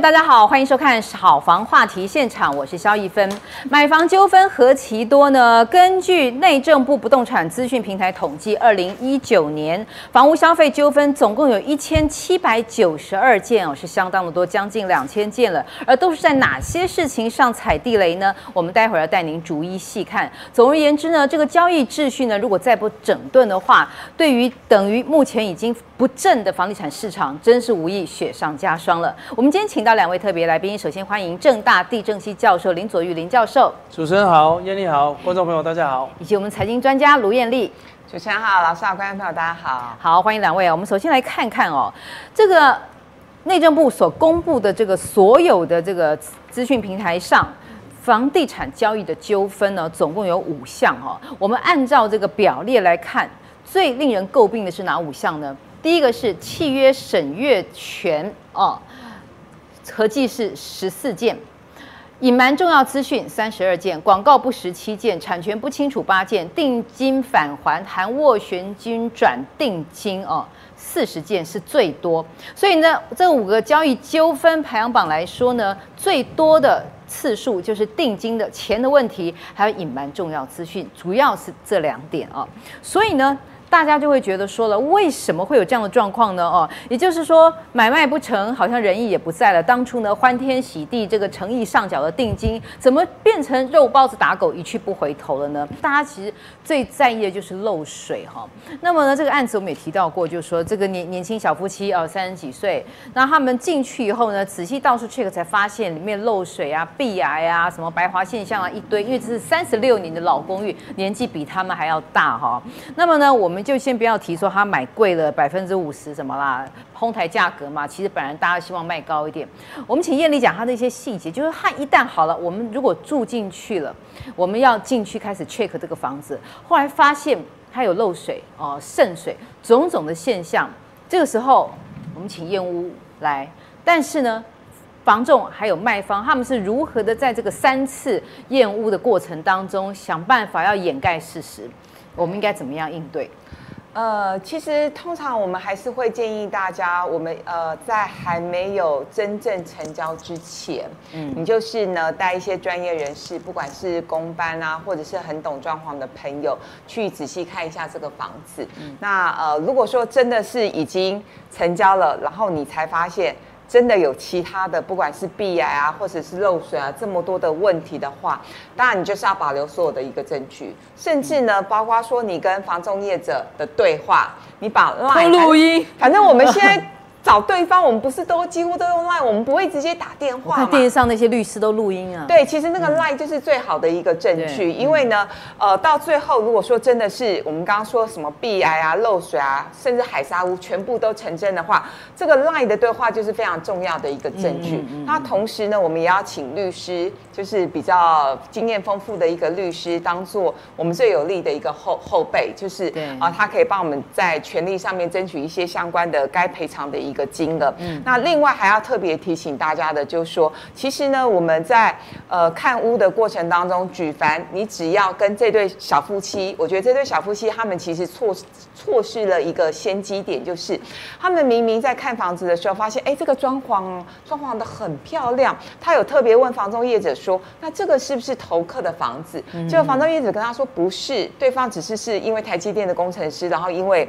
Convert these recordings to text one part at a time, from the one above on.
大家好，欢迎收看《好房话题现场》，我是萧一芬。买房纠纷何其多呢？根据内政部不动产资讯平台统计，二零一九年房屋消费纠纷总共有一千七百九十二件哦，是相当的多，将近两千件了。而都是在哪些事情上踩地雷呢？我们待会儿要带您逐一细看。总而言之呢，这个交易秩序呢，如果再不整顿的话，对于等于目前已经不振的房地产市场，真是无疑雪上加霜了。我们今天请到两位特别来宾，首先欢迎正大地震系教授林佐玉林教授。主持人好，燕丽好，观众朋友大家好。以及我们财经专家卢艳丽。主持人好，老师好，观众朋友大家好。好，欢迎两位。我们首先来看看哦，这个内政部所公布的这个所有的这个资讯平台上，房地产交易的纠纷呢，总共有五项哦。我们按照这个表列来看，最令人诟病的是哪五项呢？第一个是契约审阅权哦。合计是十四件，隐瞒重要资讯三十二件，广告不实七件，产权不清楚八件，定金返还含斡旋金转定金哦，四十件是最多。所以呢，这五个交易纠纷排行榜来说呢，最多的次数就是定金的钱的问题，还有隐瞒重要资讯，主要是这两点啊、哦。所以呢。大家就会觉得说了，为什么会有这样的状况呢？哦，也就是说买卖不成，好像仁义也不在了。当初呢欢天喜地这个诚意上缴的定金，怎么变成肉包子打狗一去不回头了呢？大家其实最在意的就是漏水哈。那么呢这个案子我们也提到过，就是说这个年年轻小夫妻啊，三十几岁，那他们进去以后呢，仔细到处 check 才发现里面漏水啊、壁癌啊、什么白华现象啊一堆，因为这是三十六年的老公寓，年纪比他们还要大哈。那么呢我们。我们就先不要提说他买贵了百分之五十什么啦，哄抬价格嘛。其实本来大家希望卖高一点。我们请艳丽讲他的一些细节，就是他一旦好了，我们如果住进去了，我们要进去开始 check 这个房子，后来发现它有漏水哦、渗水种种的现象，这个时候我们请验屋来。但是呢，房仲还有卖方，他们是如何的在这个三次验屋的过程当中想办法要掩盖事实？我们应该怎么样应对？呃，其实通常我们还是会建议大家，我们呃在还没有真正成交之前，嗯，你就是呢带一些专业人士，不管是公班啊，或者是很懂装潢的朋友，去仔细看一下这个房子。嗯，那呃如果说真的是已经成交了，然后你才发现。真的有其他的，不管是壁癌啊，或者是漏水啊，这么多的问题的话，当然你就是要保留所有的一个证据，甚至呢，包括说你跟房仲业者的对话，你把 LINE 录音，反正我们现在。找对方，我们不是都几乎都用 Line，我们不会直接打电话。看电视上那些律师都录音啊。对，其实那个 Line 就是最好的一个证据，嗯、因为呢，呃，到最后如果说真的是我们刚刚说什么壁癌啊、漏水啊，甚至海砂屋全部都成真的话，这个 Line 的对话就是非常重要的一个证据。嗯嗯嗯、那同时呢，我们也要请律师，就是比较经验丰富的一个律师，当做我们最有力的一个后后辈，就是啊、呃，他可以帮我们在权利上面争取一些相关的该赔偿的一个。金额，嗯，那另外还要特别提醒大家的，就是说，其实呢，我们在呃看屋的过程当中，举凡你只要跟这对小夫妻，我觉得这对小夫妻他们其实错错失了一个先机点，就是他们明明在看房子的时候，发现哎，这个装潢装潢的很漂亮，他有特别问房中业者说，那这个是不是投客的房子？结果房中业者跟他说不是，对方只是是因为台积电的工程师，然后因为。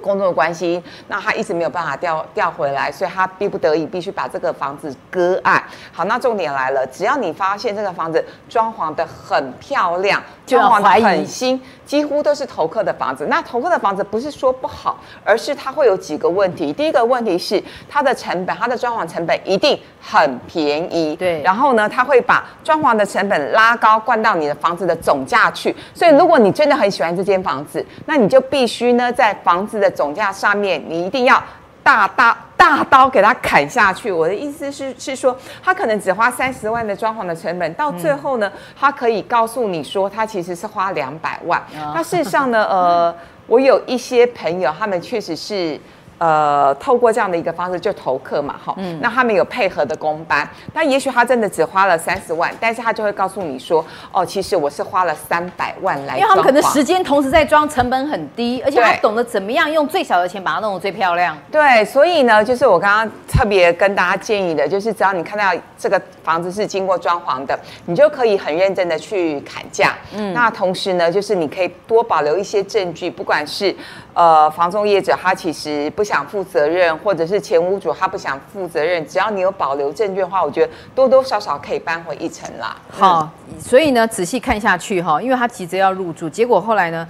工作的关系，那他一直没有办法调调回来，所以他逼不得已必须把这个房子割爱。好，那重点来了，只要你发现这个房子装潢的很漂亮，装潢得很新，几乎都是投客的房子。那投客的房子不是说不好，而是它会有几个问题。第一个问题是它的成本，它的装潢成本一定很便宜。对。然后呢，它会把装潢的成本拉高，灌到你的房子的总价去。所以，如果你真的很喜欢这间房子，那你就必须呢，在房子的总价上面，你一定要大大大刀给他砍下去。我的意思是，是说，他可能只花三十万的装潢的成本，到最后呢，他可以告诉你说，他其实是花两百万。那事实上呢，呃，我有一些朋友，他们确实是呃，透过这样的一个方式就投课嘛，哈，嗯，那他们有配合的工班，那也许他真的只花了三十万，但是他就会告诉你说，哦，其实我是花了三百万来，因为他们可能时间同时在装，成本很低，而且他懂得怎么样用最小的钱把它弄得最漂亮。对，所以呢，就是我刚刚特别跟大家建议的，就是只要你看到这个房子是经过装潢的，你就可以很认真的去砍价，嗯，那同时呢，就是你可以多保留一些证据，不管是呃房仲业者他其实不。想负责任，或者是前屋主他不想负责任，只要你有保留证据的话，我觉得多多少少可以扳回一城啦。好，所以呢，仔细看下去哈，因为他急着要入住，结果后来呢，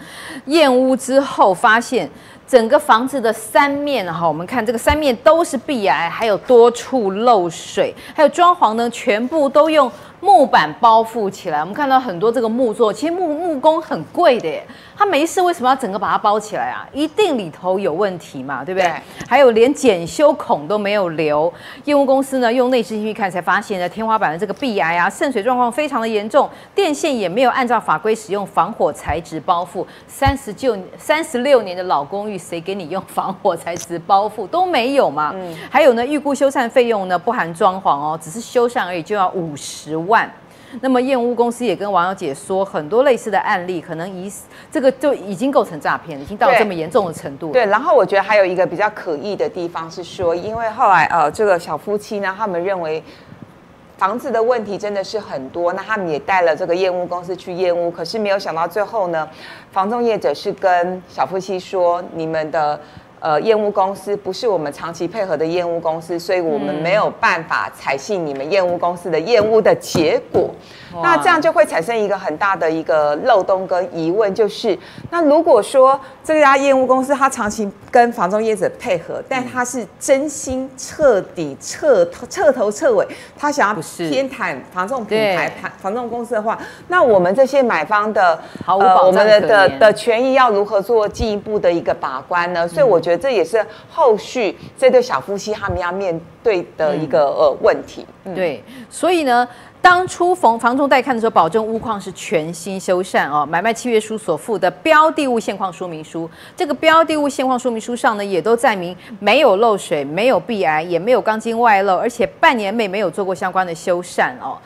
验屋之后发现整个房子的三面哈，我们看这个三面都是壁癌，还有多处漏水，还有装潢呢，全部都用木板包覆起来。我们看到很多这个木作，其实木木工很贵的耶。他没事，为什么要整个把它包起来啊？一定里头有问题嘛，对不对？对，还有连检修孔都没有留。业务公司呢，用内视镜去看，才发现呢，天花板的这个壁癌啊，渗水状况非常的严重。电线也没有按照法规使用防火材质包覆。三十九、三十六年的老公寓，谁给你用防火材质包覆都没有嘛？嗯。还有呢，预估修缮费用呢，不含装潢哦，只是修缮而已，就要五十万。那么验屋公司也跟王小姐说，很多类似的案例，可能已这个就已经构成诈骗，已经到了这么严重的程度。对，然后我觉得还有一个比较可疑的地方是说，因为后来呃，这个小夫妻呢，他们认为房子的问题真的是很多，那他们也带了这个验屋公司去验屋，可是没有想到最后呢，房仲业者是跟小夫妻说，你们的。呃，验屋公司不是我们长期配合的验屋公司，所以我们没有办法采信你们验屋公司的验屋的结果。那这样就会产生一个很大的一个漏洞跟疑问，就是那如果说这家验屋公司他长期跟房仲业者配合，但他是真心彻底彻头彻头彻尾，他想要偏袒房仲品牌、房仲公司的话，那我们这些买方的呃，我们的的的权益要如何做进一步的一个把关呢？所以我觉得这也是后续这对小夫妻他们要面对的一个呃问题。对，所以呢。当初逢房仲带看的时候，保证屋况是全新修缮哦。买卖契约书所附的标的物现况说明书，这个标的物现况说明书上呢，也都载明没有漏水，没有壁癌，也没有钢筋外露，而且半年内没有做过相关的修缮哦。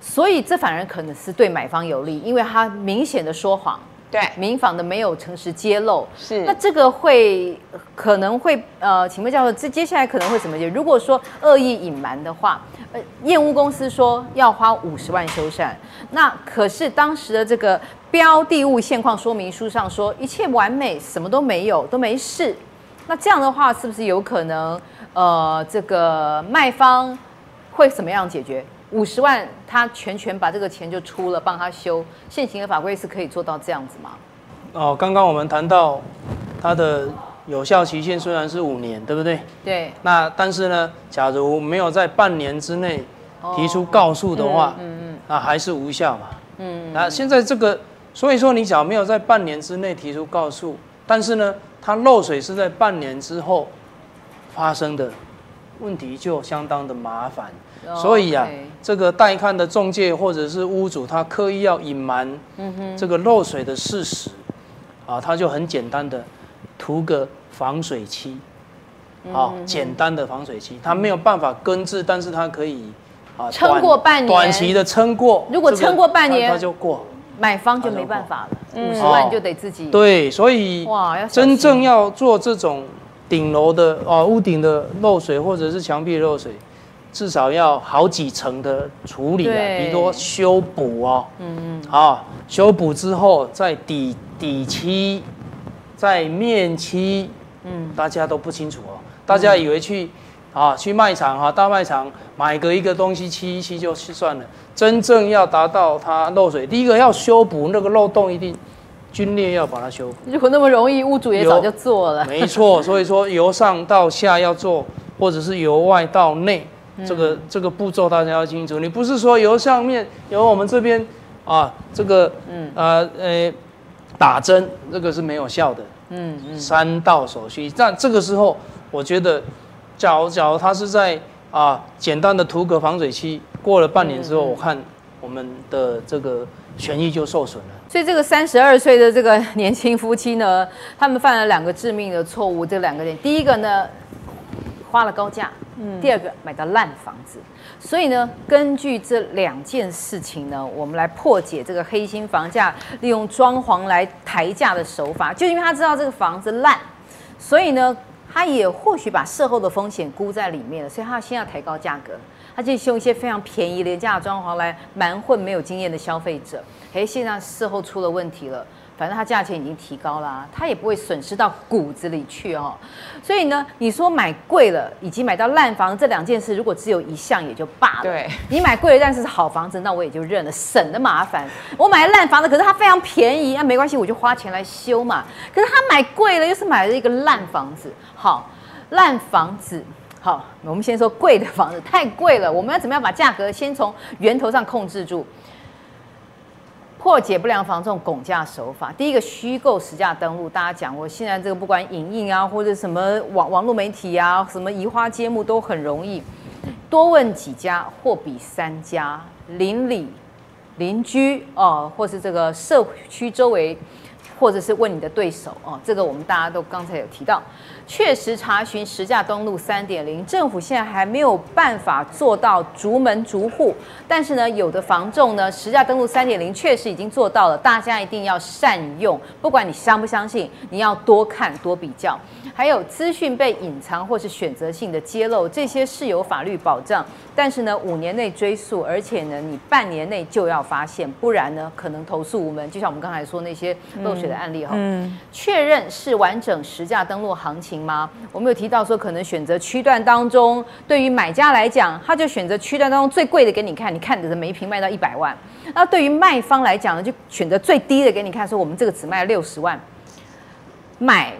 所以这反而可能是对买方有利，因为他明显的说谎。对，民房的没有诚实揭露，是那这个会可能会呃，请问教授，这接下来可能会怎么解？如果说恶意隐瞒的话，呃，验屋公司说要花五十万修缮，那可是当时的这个标的物现况说明书上说一切完美，什么都没有，都没事，那这样的话是不是有可能呃，这个卖方会怎么样解决？五十万，他全权把这个钱就出了，帮他修。现行的法规是可以做到这样子吗？哦，刚刚我们谈到它的有效期限虽然是五年，对不对？对。那但是呢，假如没有在半年之内提出告诉的话，嗯嗯，嗯，那还是无效嘛。嗯。那现在这个，所以说你假如没有在半年之内提出告诉，但是呢，它漏水是在半年之后发生的，问题就相当的麻烦。所以啊.这个带看的中介或者是屋主，他刻意要隐瞒这个漏水的事实，啊，他就很简单的涂个防水漆，啊，简单的防水漆，他没有办法根治，但是他可以啊撑过半年，短期的撑过。如果撑过半年，他就过，买方就没办法了，五十万就得自己。对，所以哇，真正要做这种顶楼的啊屋顶的漏水或者是墙壁漏水。至少要好几层的处理啊，比如说修补哦，嗯嗯，啊，修补之后再底底漆，再面漆，嗯，大家都不清楚哦，大家以为去啊去卖场哈大卖场买个一个东西漆一漆就算了，真正要达到它漏水，第一个要修补那个漏洞，一定龟裂要把它修复。如果那么容易，屋主也早就做了。没错，所以说由上到下要做，或者是由外到内。这个这个步骤大家要清楚，你不是说由上面由我们这边啊，这个嗯呃呃打针，这个是没有效的。嗯嗯。三道手续，但这个时候我觉得，假如假如他是在啊简单的涂个防水漆，过了半年之后，我看我们的这个权益就受损了。所以这个三十二岁的这个年轻夫妻呢，他们犯了两个致命的错误。这两个点，第一个呢，花了高价，嗯，第二个买到烂房子。所以呢，根据这两件事情呢，我们来破解这个黑心房价利用装潢来抬价的手法。就因为他知道这个房子烂，所以呢，他也或许把事后的风险估在里面了，所以他先要抬高价格。他就用一些非常便宜廉价的装潢来瞒混没有经验的消费者。诶，现在事后出了问题了，反正他价钱已经提高了啊，他也不会损失到骨子里去哦。所以呢，你说买贵了以及买到烂房这两件事，如果只有一项也就罢了。对，你买贵了，但是是好房子，那我也就认了，省得麻烦。我买了烂房子，可是它非常便宜，那没关系，我就花钱来修嘛。可是他买贵了，又是买了一个烂房子，好，烂房子。好，我们先说贵的房子太贵了，我们要怎么样把价格先从源头上控制住？破解不良房这种拱价手法。第一个虚构实价登录，大家讲过，现在这个不管影印啊，或者什么网网络媒体啊，什么移花接木都很容易。多问几家或比三家邻里邻居哦，或是这个社区周围，或者是问你的对手哦，这个我们大家都刚才有提到。确实查询实价登录三点零，政府现在还没有办法做到逐门逐户，但是呢，有的房仲呢，实价登录三点零确实已经做到了，大家一定要善用，不管你相不相信，你要多看多比较。还有资讯被隐藏或是选择性的揭露，这些是有法律保障，但是呢，五年内追溯，而且呢，你半年内就要发现，不然呢，可能投诉无门。就像我们刚才说那些漏水的案例哈，嗯，确认是完整实价登录行情吗？我们有提到说，可能选择区段当中，对于买家来讲，他就选择区段当中最贵的给你看，你看的每一瓶卖到一百万。那对于卖方来讲呢，就选择最低的给你看，说我们这个只卖六十万。买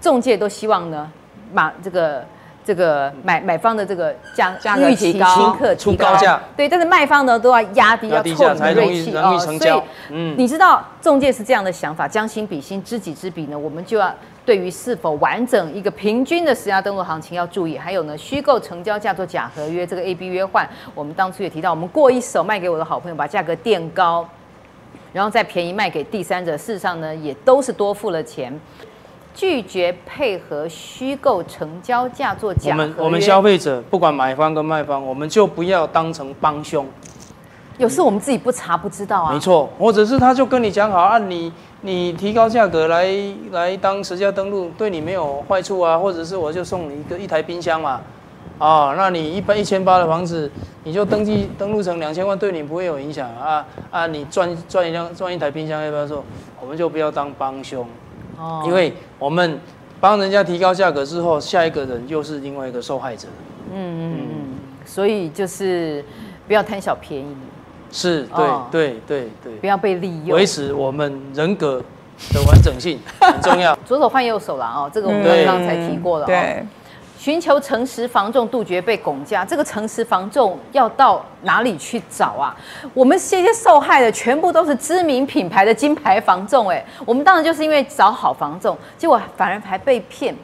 中介都希望呢，把这个这个买买方的这个价价格提高，出高价。对，但是卖方呢都要压低，要挫你的锐气哦。所以，嗯，你知道中介是这样的想法，将心比心，知己知彼呢，我们就要。对于是否完整一个平均的实价登录行情要注意，还有呢，虚构成交价做假合约，这个 A B 约换，我们当初也提到，我们过一手卖给我的好朋友，把价格垫高，然后再便宜卖给第三者，事实上呢，也都是多付了钱，拒绝配合虚构成交价做假。我们我们消费者不管买方跟卖方，我们就不要当成帮凶。有事我们自己不查不知道啊。没错，或者是他就跟你讲好，啊你。你提高价格来来当实价登录，对你没有坏处啊，或者是我就送你一个一台冰箱嘛，啊，那你一般一千八的房子，你就登记登录成两千万，对你不会有影响。啊啊，你赚赚一辆赚一台冰箱要不要做？我们就不要当帮凶，哦，因为我们帮人家提高价格之后，下一个人又是另外一个受害者，嗯嗯嗯，所以就是不要贪小便宜。是对、哦、对对对，不要被利用，维持我们人格的完整性很重要。左手换右手了哦，这个我们刚刚才提过了、哦。对，寻求诚实防重，杜绝被拱架。这个诚实防重要到哪里去找啊？我们这些受害的全部都是知名品牌的金牌防重，哎，我们当然就是因为找好防重，结果反而还被骗。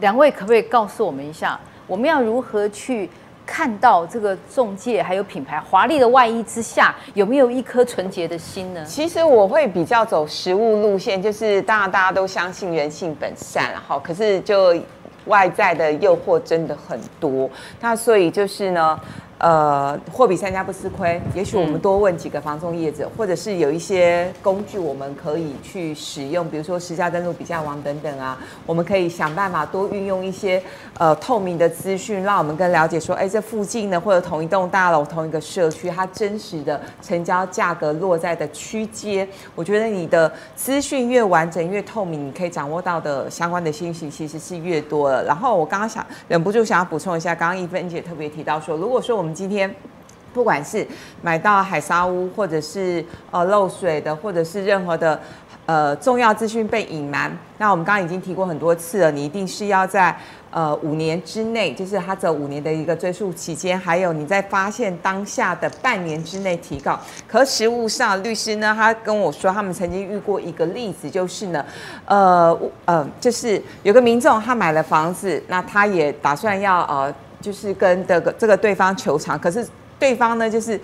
两位可不可以告诉我们一下，我们要如何去？看到这个中介还有品牌华丽的外衣之下，有没有一颗纯洁的心呢？其实我会比较走实物路线，就是当然大家都相信人性本善，好，可是就外在的诱惑真的很多，那所以就是呢。呃，货比三家不吃亏。也许我们多问几个房仲业者，嗯，或者是有一些工具我们可以去使用，比如说实价登录、比价网等等啊，我们可以想办法多运用一些呃透明的资讯，让我们更了解说，哎，这附近呢，或者同一栋大楼、同一个社区，它真实的成交价格落在的区间。我觉得你的资讯越完整、越透明，你可以掌握到的相关的信息其实是越多了。然后我刚刚想忍不住想要补充一下，刚刚一芬姐特别提到说，如果说我们我们今天不管是买到海沙屋，或者是呃漏水的，或者是任何的呃重要资讯被隐瞒，那我们刚刚已经提过很多次了，你一定是要在呃五年之内，就是它这五年的一个追诉期间，还有你在发现当下的半年之内提告。可实务上，律师呢，他跟我说，他们曾经遇过一个例子，就是呢，呃呃，就是有个民众他买了房子，那他也打算要呃。就是跟这个这个对方求偿，可是对方呢，就是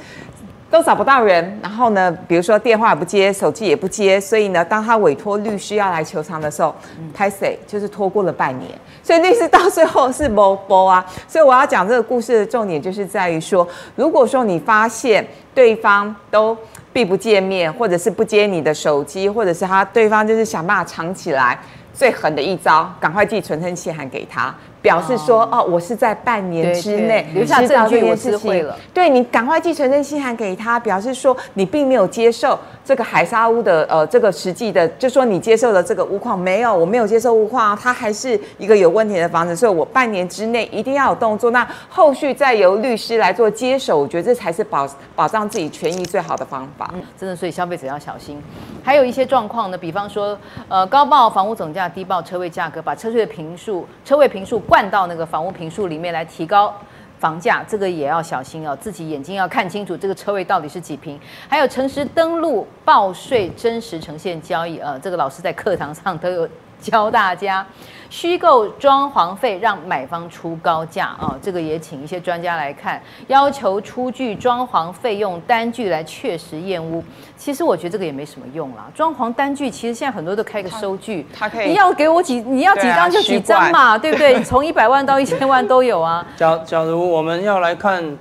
都找不到人，然后呢，比如说电话也不接，手机也不接，所以呢，当他委托律师要来求偿的时候，拍谢就是拖过了半年，所以律师到最后是没没啊。所以我要讲这个故事的重点就是在于说，如果说你发现对方都避不见面，或者是不接你的手机，或者是他对方就是想办法藏起来。最狠的一招，赶快寄存身信函给他，表示说哦，哦，我是在半年之内留下证据，我知会了。对，你赶快寄存真信函给他，表示说你并没有接受这个海沙屋的呃这个实际的，就说你接受了这个屋况没有，我没有接受屋况，它还是一个有问题的房子，所以我半年之内一定要有动作。那后续再由律师来做接手，我觉得这才是保保障自己权益最好的方法。嗯，真的，所以消费者要小心。还有一些状况呢，比方说呃高报房屋总价。低报车位价格，把车位的坪数、车位坪数灌到那个房屋评述里面来提高房价，这个也要小心哦，自己眼睛要看清楚这个车位到底是几平。还有诚实登录报税、真实呈现交易，呃，这个老师在课堂上都有教大家。虚构装潢费让买方出高价啊，这个也请一些专家来看，要求出具装潢费用单据来确实验屋。其实我觉得这个也没什么用啦，装潢单据其实现在很多都开个收据，他可以，你要给我几，你要几张就几张嘛，对，啊、对不对？从一百万到一千万都有啊。假假如我们要来看，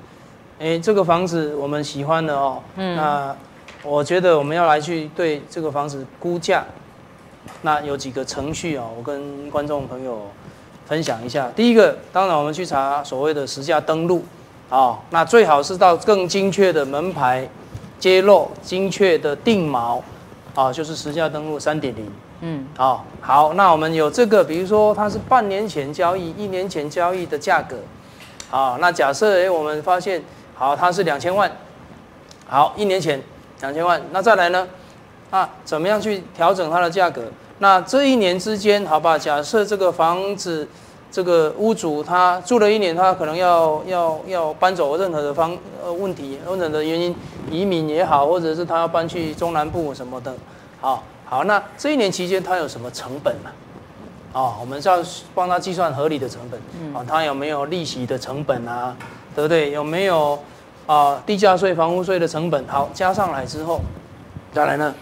哎，这个房子我们喜欢的哦，嗯，那我觉得我们要来去对这个房子估价。那有几个程序啊，我跟观众朋友分享一下。第一个，当然我们去查所谓的实价登录，啊，那最好是到更精确的门牌揭露、精确的定锚，啊，就是实价登录三点零。嗯，好，好，那我们有这个，比如说它是半年前交易、一年前交易的价格，啊，那假设哎，我们发现好，它是两千万，好，一年前两千万，那再来呢？啊，怎么样去调整它的价格？那这一年之间，好吧，假设这个房子，这个屋主他住了一年，他可能要要要搬走，任何的方呃问题，任何的原因，移民也好，或者是他要搬去中南部什么的，好，好，那这一年期间他有什么成本呢？啊，我们是要帮他计算合理的成本，啊，他有没有利息的成本啊？对不对？有没有啊地价税、房屋税的成本？好，加上来之后，再来呢？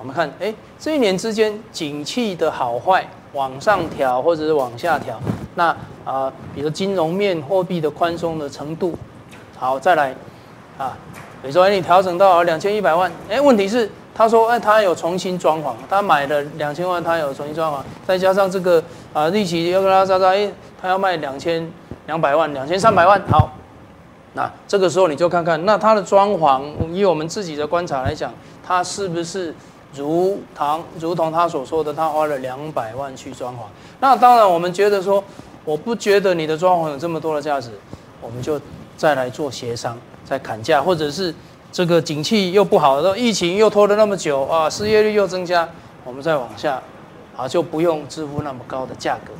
我们看，哎，这一年之间景气的好坏往上调或者是往下调，那啊、比如金融面货币的宽松的程度，好，再来啊，比如说哎，你调整到两千一百万，哎，问题是他说哎，他有重新装潢，他买了两千万，他有重新装潢，再加上这个啊利息又跟他渣渣，哎，他要卖两千两百万，两千三百万，好，那这个时候你就看看，那他的装潢，以我们自己的观察来讲，他是不是？如同如同他所说的，他花了两百万去装潢。那当然，我们觉得说，我不觉得你的装潢有这么多的价值，我们就再来做协商，再砍价，或者是这个景气又不好，然后疫情又拖了那么久啊，失业率又增加，我们再往下，啊，就不用支付那么高的价格。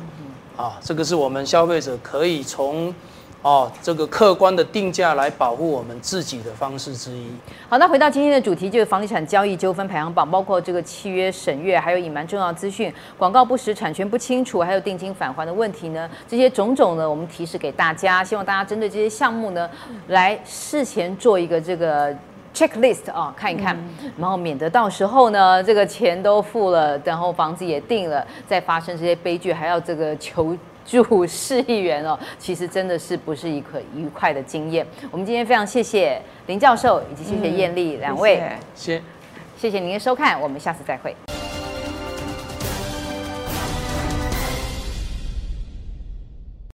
啊，这个是我们消费者可以从。哦，这个客观的定价来保护我们自己的方式之一。好，那回到今天的主题，就是房地产交易纠纷排行榜，包括这个契约审阅，还有隐瞒重要资讯、广告不实、产权不清楚，还有定金返还的问题呢。这些种种呢，我们提示给大家，希望大家针对这些项目呢，来事前做一个这个 checklist 啊，看一看，然后免得到时候呢，这个钱都付了，然后房子也定了，再发生这些悲剧，还要这个求。主市议员哦，其实真的是不是一个愉快的经验。我们今天非常谢谢林教授，以及谢谢艳丽两位，谢谢，谢谢您的收看，我们下次再会。